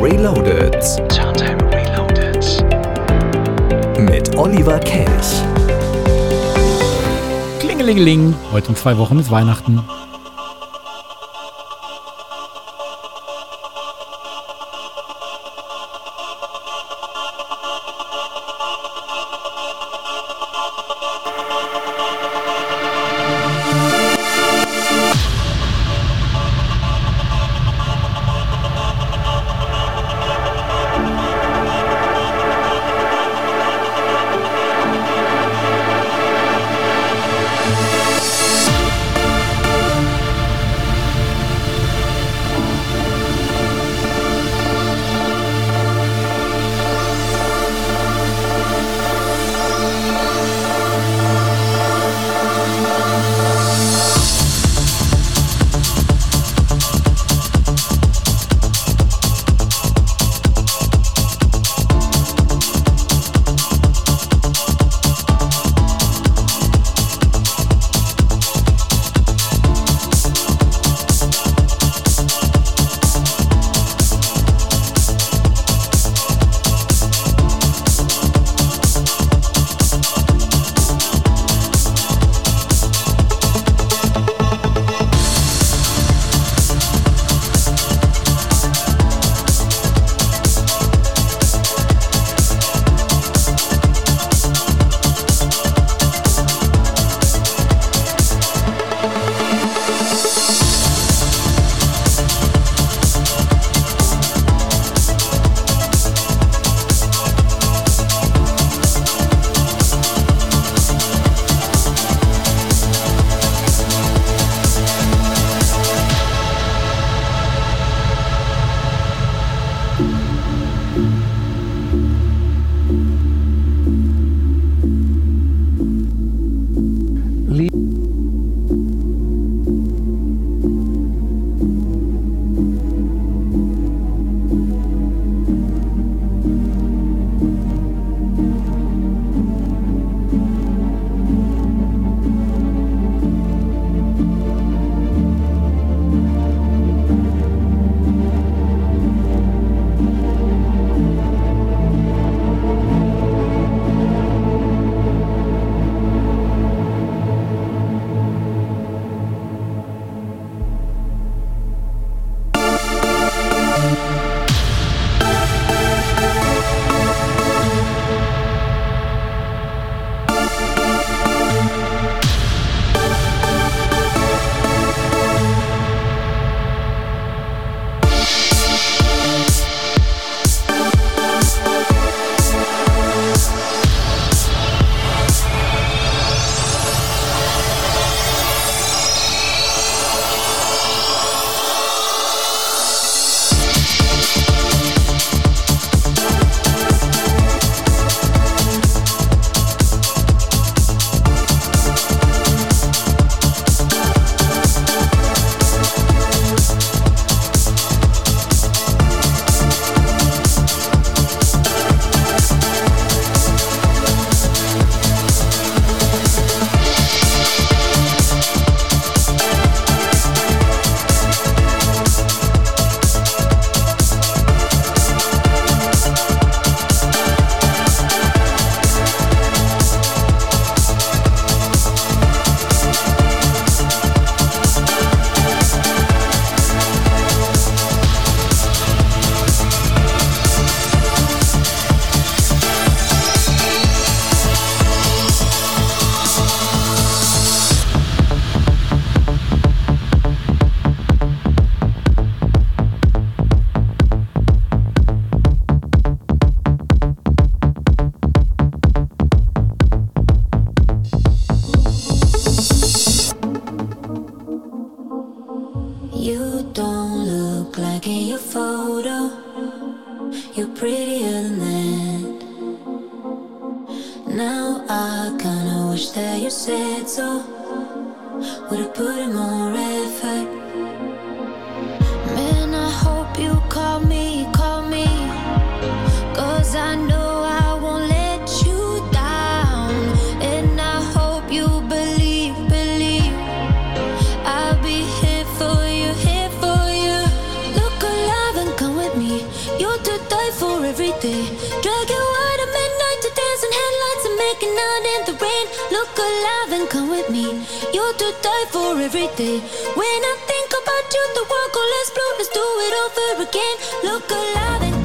Reloaded. Turntable Reloaded. Mit Oliver Kelch. Klingelingeling. Heute in zwei Wochen ist Weihnachten. Look alive and come with me. You're to die for every day. When I think about you, the world goes blue. Let's do it over again. Look alive and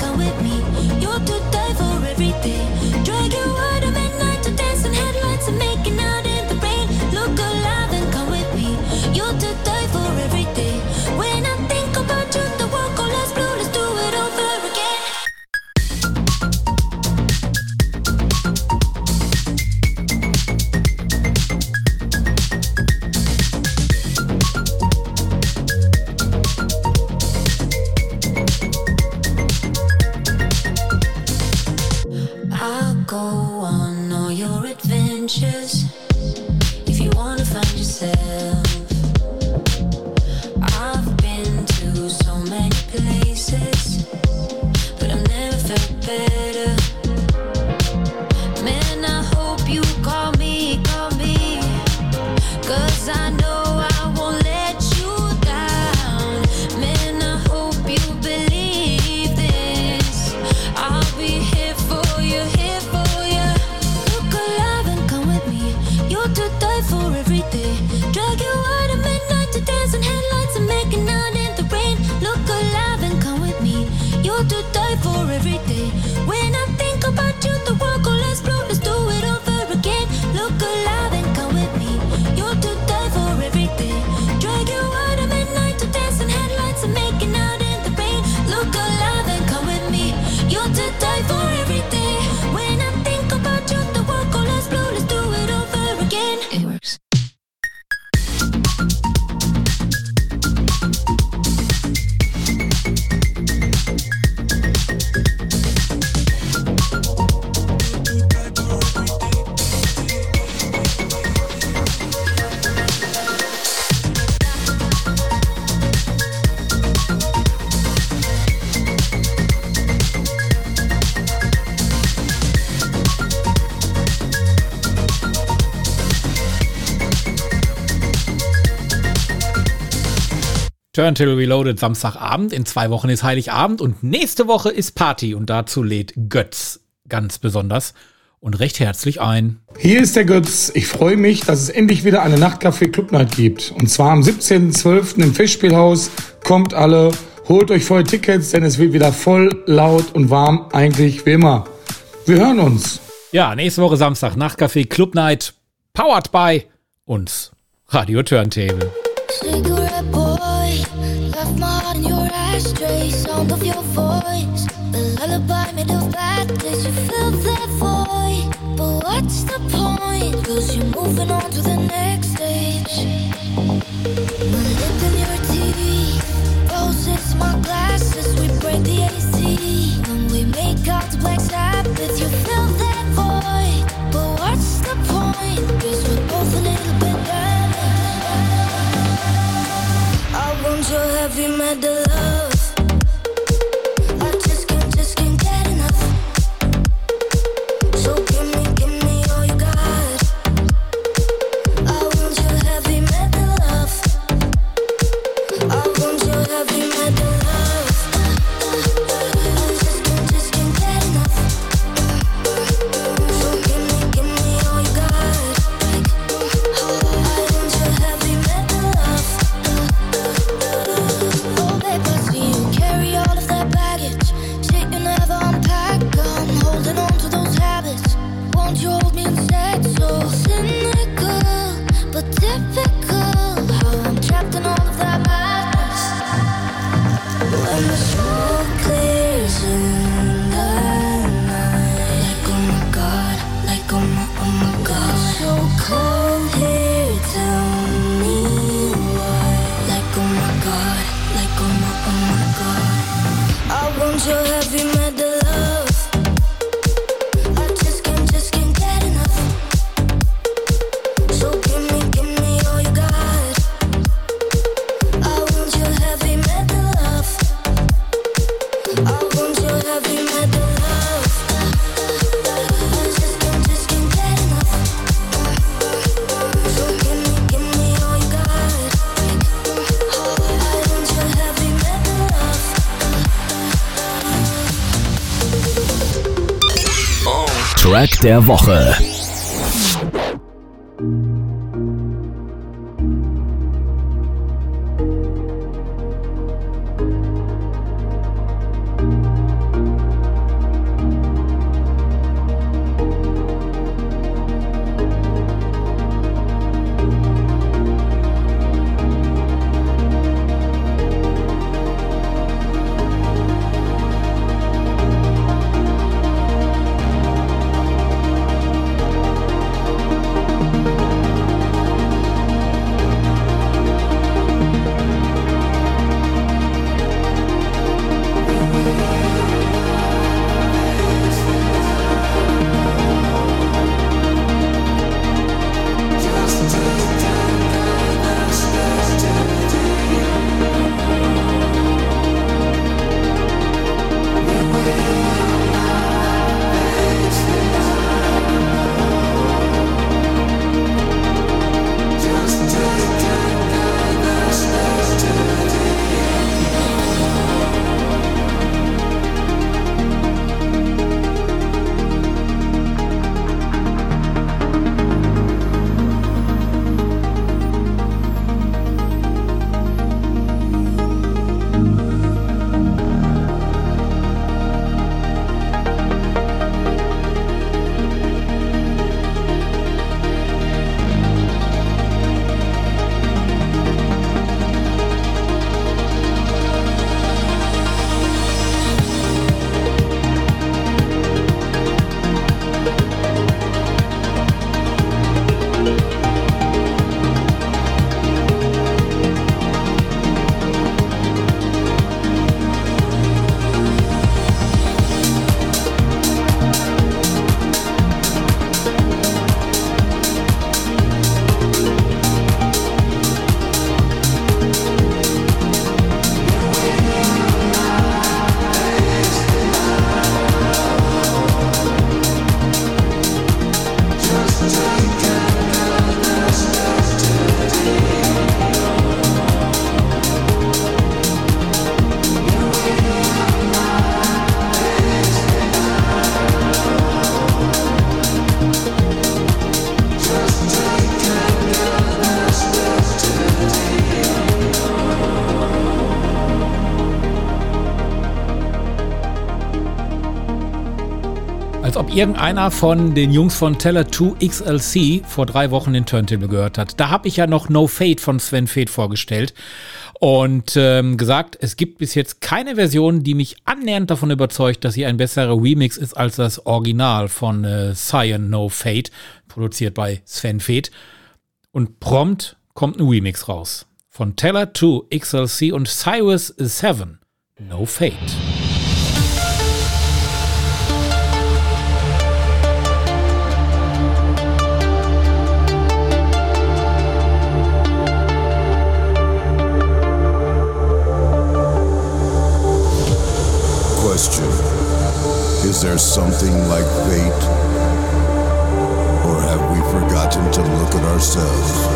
Turn Till Reloaded Samstagabend. In zwei Wochen ist Heiligabend und nächste Woche ist Party. Und dazu lädt Götz ganz besonders und recht herzlich ein. Hier ist der Götz. Ich freue mich, dass es endlich wieder eine Nachtcafé Club Night gibt. Und zwar am 17.12. im Festspielhaus. Kommt alle, holt euch voll Tickets, denn es wird wieder voll, laut und warm, eigentlich wie immer. Wir hören uns. Ja, nächste Woche Samstag Nachtcafé Club Night. Powered by uns. Radio Turntable. of mud in your ashtray, sound of your voice. The lullaby made of bad days, you fill that void. But what's the point? Cause you're moving on to the next stage. My lip in your teeth, roses, my glasses. We break the AC, and we make out black sabbath. had to love. der Woche. Irgendeiner von den Jungs von Teller 2 XLC vor drei Wochen den Turntable gehört hat. Da habe ich ja noch No Fate von Sven Fate vorgestellt und ähm, gesagt, es gibt bis jetzt keine Version, die mich annähernd davon überzeugt, dass sie ein besserer Remix ist als das Original von äh, Cyan No Fate, produziert bei Sven Fate. Und prompt kommt ein Remix raus. Von Teller 2 XLC und Cyrus 7. No Fate. Is there something like fate? Or have we forgotten to look at ourselves?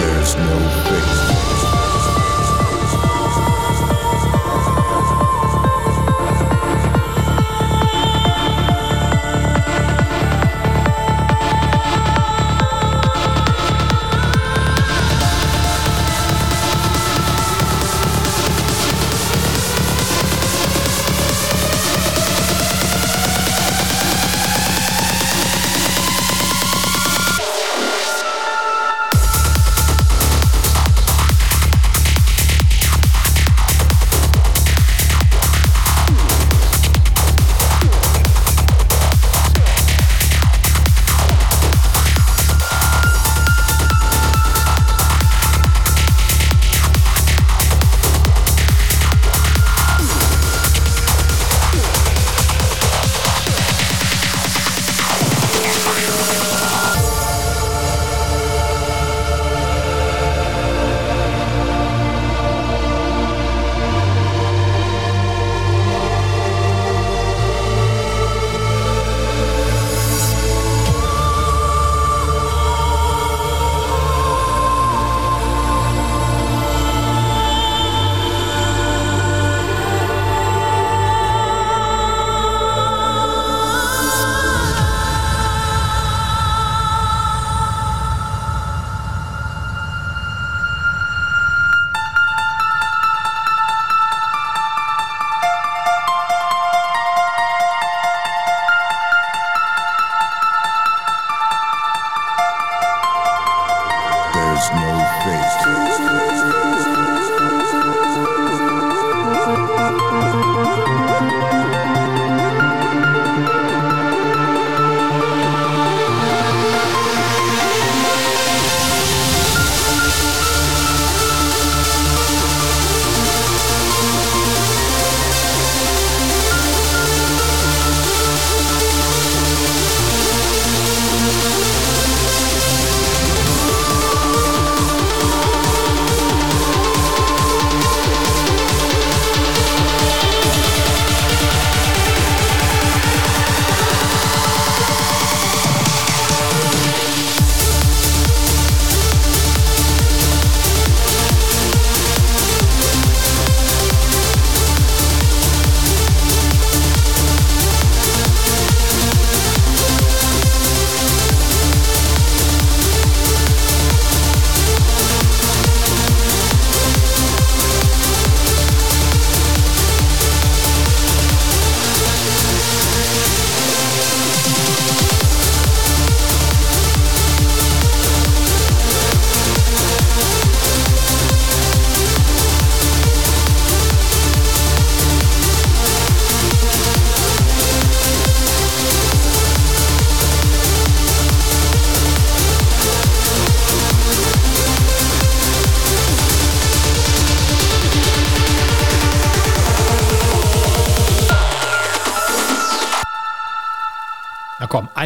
There's no fate.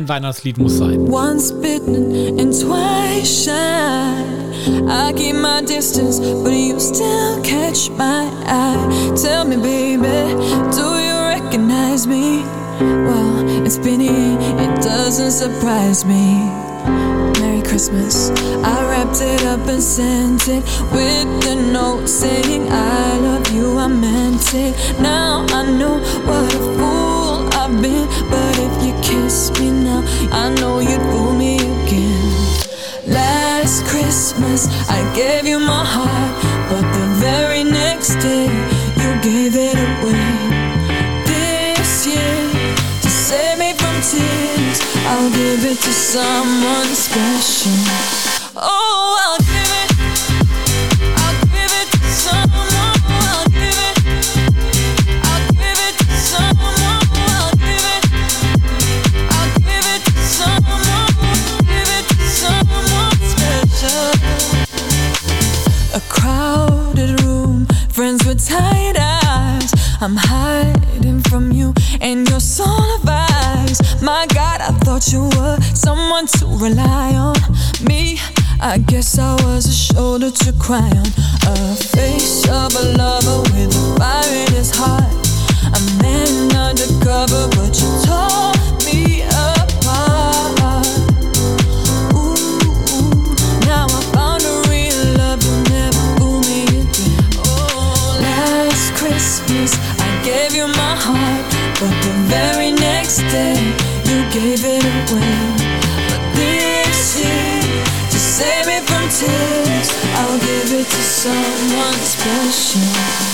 Weihnachtslied muss sein. Once bitten and twice shy. I keep my distance, but you still catch my eye. Tell me, baby, do you recognize me? Well, it's been here, it doesn't surprise me. Merry Christmas. I wrapped it up and sent it with the note saying, I love you, I meant it. Now I know what a fool I've been, but if you kiss me now, I know you'd fool me again. Last Christmas, I gave you my heart, but the very next day, you gave it away. This year, to save me from tears, I'll give it to someone special. Oh, I'll give it. Crowded room, friends with tight eyes. I'm hiding from you and your soul of eyes. My God, I thought you were someone to rely on. Me, I guess I was a shoulder to cry on. A face of a lover with a fire in his heart. A man undercover, but you tore me gave it away. But this year, to save me from tears, I'll give it to someone special.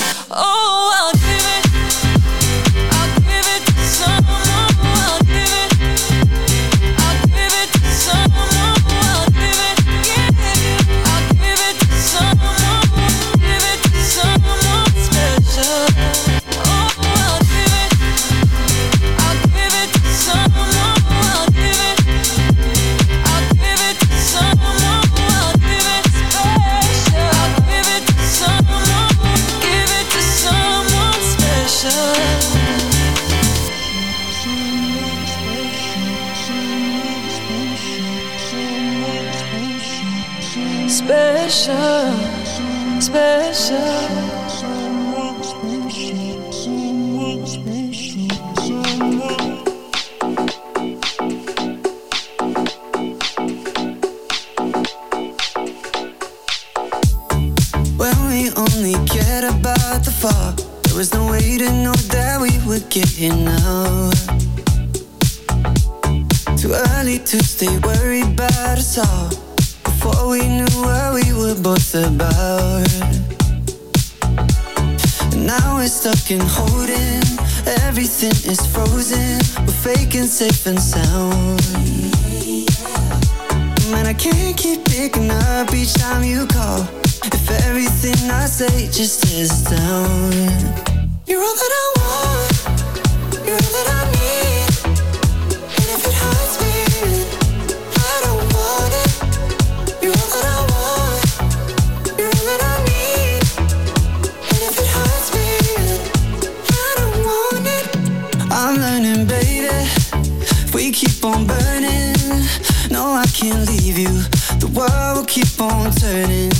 Keep on turning.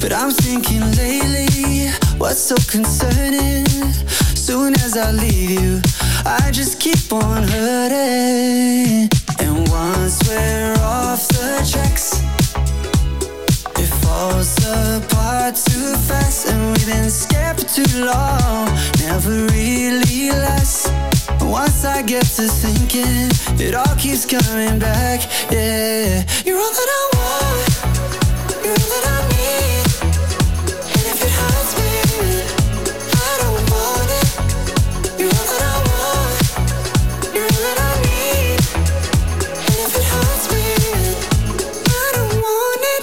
But I'm thinking lately, what's so concerning? Soon as I leave you, I just keep on hurting. And once we're off the tracks, it falls apart too fast. And we've been scared for too long, never really lasts. And Once I get to thinking, it all keeps coming back. Yeah, you're all that I want, You ain't that I need. And if it hurts me I don't want it. You ain't that I want You ain't that I need. And if it hurts me I don't want it.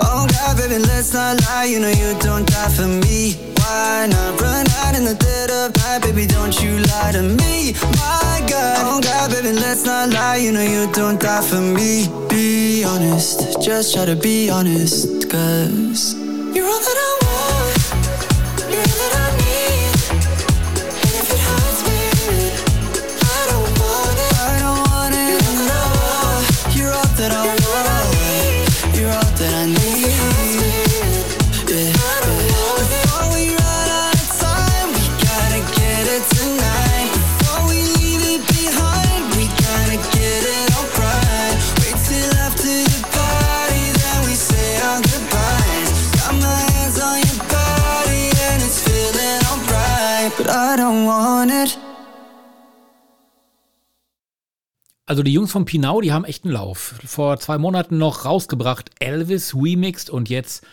Oh, God, baby, let's not lie. You know you don't die for me. Why not run out in the dead of night, baby? Don't you lie to me, my God. Oh God, baby, let's not lie. You know you don't die for me. Be honest, just try to be honest, cause you're all that I want. but I don't want it. Also die Jungs von Pinau, die haben echt einen Lauf. Vor zwei Monaten noch rausgebracht, Elvis remixed und jetzt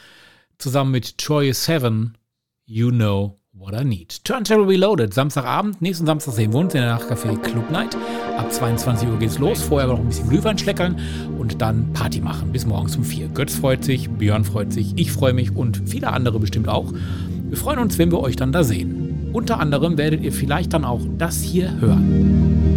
zusammen mit Troy Seven, You Know What I Need. Turntable Reloaded, Samstagabend, nächsten Samstag sehen wir uns in der Nachtcafé Club Night. Ab 22 Uhr geht's los, vorher noch ein bisschen Glühwein schleckern und dann Party machen bis morgens um vier. Götz freut sich, Björn freut sich, ich freue mich und viele andere bestimmt auch. Wir freuen uns, wenn wir euch dann da sehen. Unter anderem werdet ihr vielleicht dann auch das hier hören.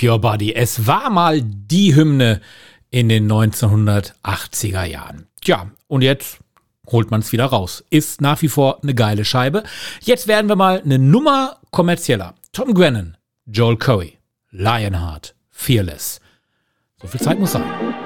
Move Your Body. Es war mal die Hymne in den 1980er Jahren. Tja, und jetzt holt man es wieder raus. Ist nach wie vor eine geile Scheibe. Jetzt werden wir mal eine Nummer kommerzieller. Tom Grennan, Joel Curry, Lionheart, Fearless. So viel Zeit muss sein.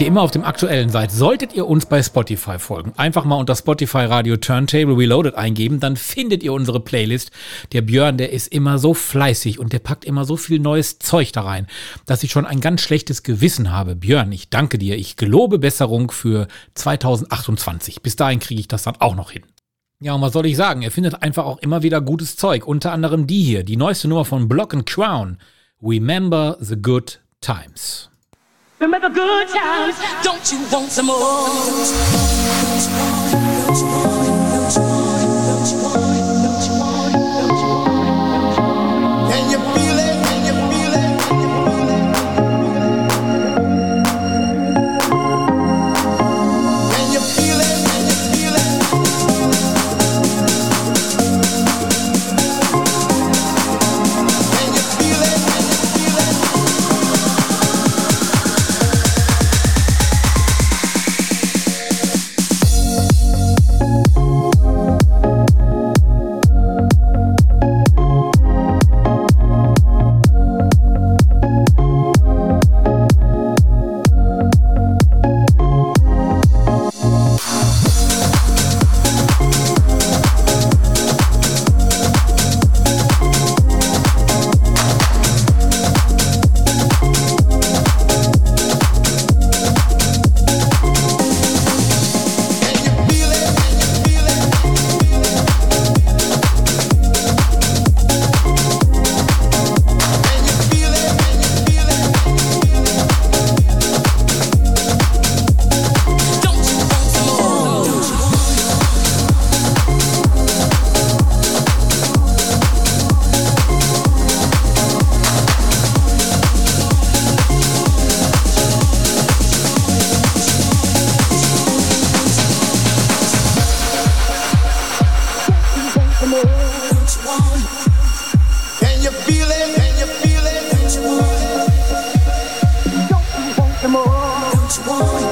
ihr immer auf dem aktuellen seid, solltet ihr uns bei Spotify folgen. Einfach mal unter Spotify Radio Turntable Reloaded eingeben, dann findet ihr unsere Playlist. Der Björn, der ist immer so fleißig und der packt immer so viel neues Zeug da rein, dass ich schon ein ganz schlechtes Gewissen habe. Björn, ich danke dir. Ich gelobe Besserung für 2028. Bis dahin kriege ich das dann auch noch hin. Ja, und was soll ich sagen? Er findet einfach auch immer wieder gutes Zeug. Unter anderem die hier, die neueste Nummer von Block and Crown. Remember the Good Times. Remember good times. Don't you want some more? want.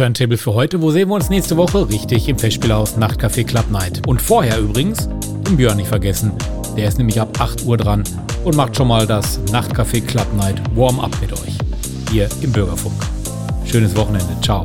Turntable für heute. Wo sehen wir uns nächste Woche? Richtig, im Festspielhaus Nachtcafé Club Night. Und vorher übrigens, den Björn nicht vergessen. Der ist nämlich ab 8 Uhr dran und macht schon mal das Nachtcafé Club Night Warm-up mit euch. Hier im Bürgerfunk. Schönes Wochenende. Ciao.